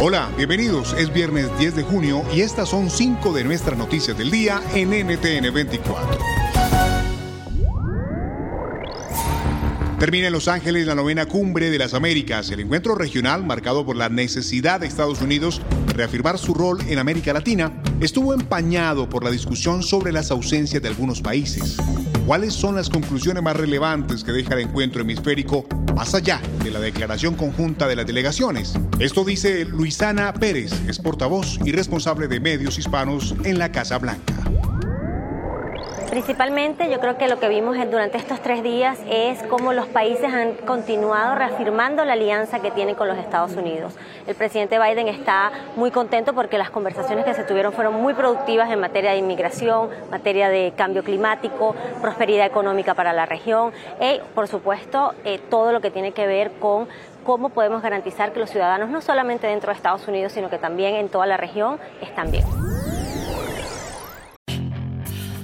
Hola, bienvenidos. Es viernes 10 de junio y estas son cinco de nuestras noticias del día en NTN 24. Termina en Los Ángeles la novena cumbre de las Américas, el encuentro regional marcado por la necesidad de Estados Unidos reafirmar su rol en América Latina, estuvo empañado por la discusión sobre las ausencias de algunos países. ¿Cuáles son las conclusiones más relevantes que deja el encuentro hemisférico más allá de la declaración conjunta de las delegaciones? Esto dice Luisana Pérez, es portavoz y responsable de medios hispanos en la Casa Blanca. Principalmente yo creo que lo que vimos durante estos tres días es cómo los países han continuado reafirmando la alianza que tienen con los Estados Unidos. El presidente Biden está muy contento porque las conversaciones que se tuvieron fueron muy productivas en materia de inmigración, materia de cambio climático, prosperidad económica para la región y, por supuesto, eh, todo lo que tiene que ver con cómo podemos garantizar que los ciudadanos, no solamente dentro de Estados Unidos, sino que también en toda la región, están bien.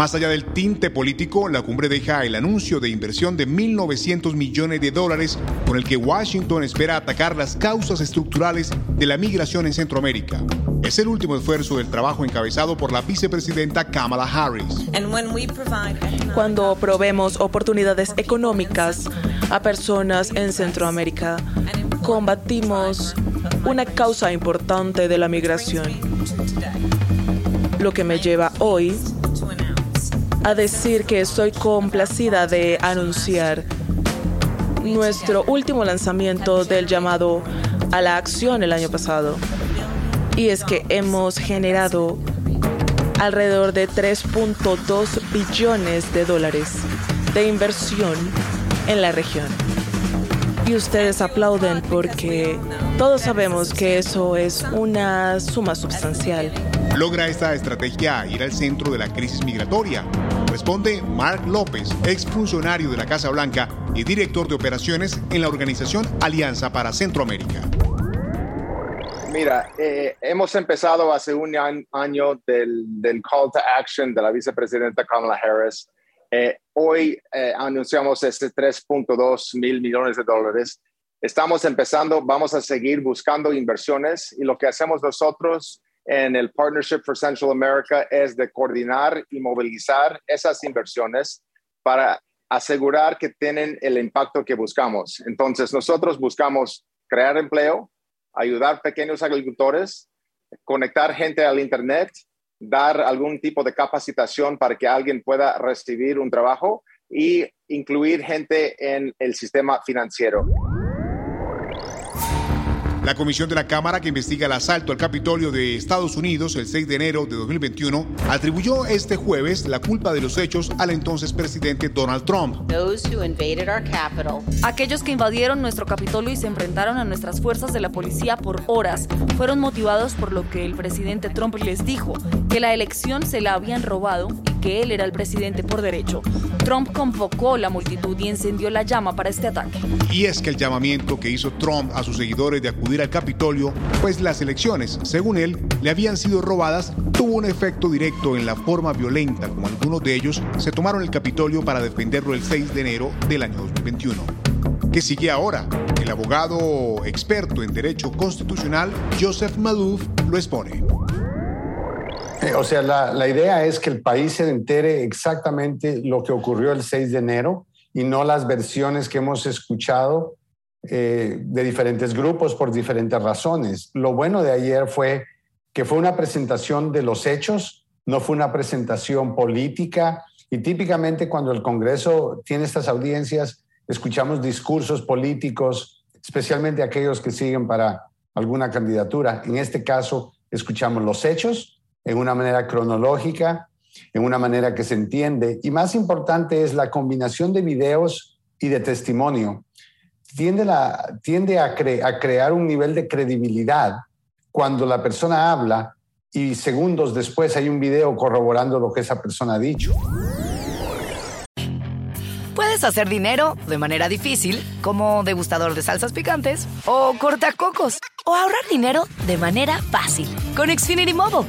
Más allá del tinte político, la cumbre deja el anuncio de inversión de 1.900 millones de dólares con el que Washington espera atacar las causas estructurales de la migración en Centroamérica. Es el último esfuerzo del trabajo encabezado por la vicepresidenta Kamala Harris. Cuando probemos oportunidades económicas a personas en Centroamérica, combatimos una causa importante de la migración. Lo que me lleva hoy a decir que estoy complacida de anunciar nuestro último lanzamiento del llamado a la acción el año pasado. Y es que hemos generado alrededor de 3.2 billones de dólares de inversión en la región. Y ustedes aplauden porque todos sabemos que eso es una suma sustancial. ¿Logra esta estrategia ir al centro de la crisis migratoria? Responde Mark López, exfuncionario de la Casa Blanca y director de operaciones en la organización Alianza para Centroamérica. Mira, eh, hemos empezado hace un año del, call to action de la vicepresidenta Kamala Harris. Eh, hoy eh, anunciamos este 3.2 mil millones de dólares. Estamos empezando, vamos a seguir buscando inversiones y lo que hacemos nosotros en el Partnership for Central America es de coordinar y movilizar esas inversiones para asegurar que tienen el impacto que buscamos. Entonces, nosotros buscamos crear empleo, ayudar pequeños agricultores, conectar gente al Internet, dar algún tipo de capacitación para que alguien pueda recibir un trabajo y incluir gente en el sistema financiero. La comisión de la Cámara que investiga el asalto al Capitolio de Estados Unidos el 6 de enero de 2021 atribuyó este jueves la culpa de los hechos al entonces presidente Donald Trump. Aquellos que invadieron nuestro Capitolio y se enfrentaron a nuestras fuerzas de la policía por horas fueron motivados por lo que el presidente Trump les dijo, que la elección se la habían robado que él era el presidente por derecho. Trump convocó la multitud y encendió la llama para este ataque. Y es que el llamamiento que hizo Trump a sus seguidores de acudir al Capitolio, pues las elecciones, según él, le habían sido robadas, tuvo un efecto directo en la forma violenta como algunos de ellos se tomaron el Capitolio para defenderlo el 6 de enero del año 2021. ¿Qué sigue ahora? El abogado experto en derecho constitucional, Joseph Malouf, lo expone. Eh, o sea, la, idea es que el país se entere exactamente lo que ocurrió el 6 de enero y no las versiones que hemos escuchado eh, de diferentes grupos por diferentes razones. Lo bueno de ayer fue que fue una presentación de los hechos, no fue una presentación política y típicamente cuando el Congreso tiene estas audiencias, escuchamos discursos políticos, especialmente aquellos que siguen para alguna candidatura. En este caso, escuchamos los hechos en una manera cronológica, en una manera que se entiende. Y más importante es la combinación de videos y de testimonio. Tiende, la, tiende a, a crear un nivel de credibilidad cuando la persona habla y segundos después hay un video corroborando lo que esa persona ha dicho. Puedes hacer dinero de manera difícil, como degustador de salsas picantes, o cortacocos, o ahorrar dinero de manera fácil con Xfinity Mobile.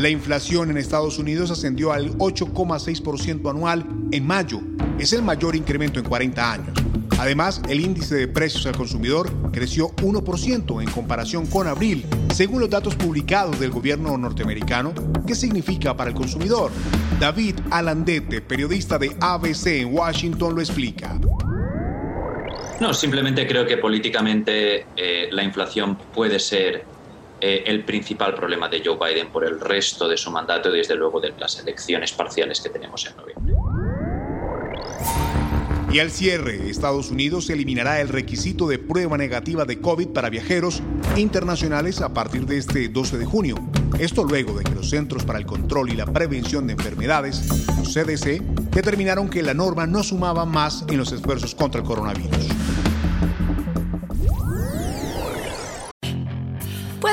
La inflación en Estados Unidos ascendió al 8,6% anual en mayo. Es el mayor incremento en 40 años. Además, el índice de precios al consumidor creció 1% en comparación con abril, según los datos publicados del gobierno norteamericano. ¿Qué significa para el consumidor? David Alandete, periodista de ABC en Washington, lo explica. No, simplemente creo que políticamente eh, la inflación puede ser eh, el principal problema de Joe Biden por el resto de su mandato y desde luego de las elecciones parciales que tenemos en noviembre. Y al cierre, Estados Unidos eliminará el requisito de prueba negativa de COVID para viajeros internacionales a partir de este 12 de junio. Esto luego de que los Centros para el Control y la Prevención de Enfermedades, los CDC, determinaron que la norma no sumaba más en los esfuerzos contra el coronavirus.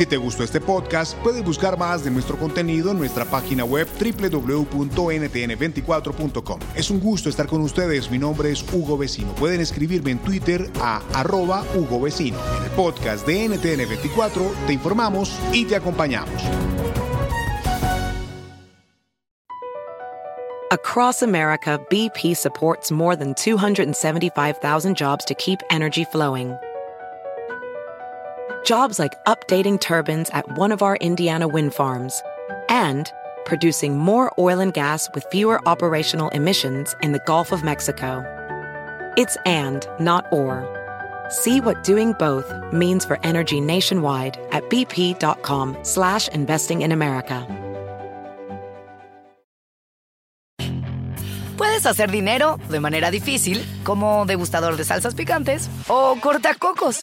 Si te gustó este podcast, puedes buscar más de nuestro contenido en nuestra página web www.ntn24.com. Es un gusto estar con ustedes. Mi nombre es Hugo Vecino. Pueden escribirme en Twitter a arroba Hugo Vecino. En el podcast de NTN24 te informamos y te acompañamos. Across America, BP supports more than 275,000 jobs to keep energy flowing. Jobs like updating turbines at one of our Indiana wind farms, and producing more oil and gas with fewer operational emissions in the Gulf of Mexico. It's and, not or. See what doing both means for energy nationwide at bp.com slash investing in America. Puedes hacer dinero de manera difícil, como degustador de salsas picantes, o cortacocos,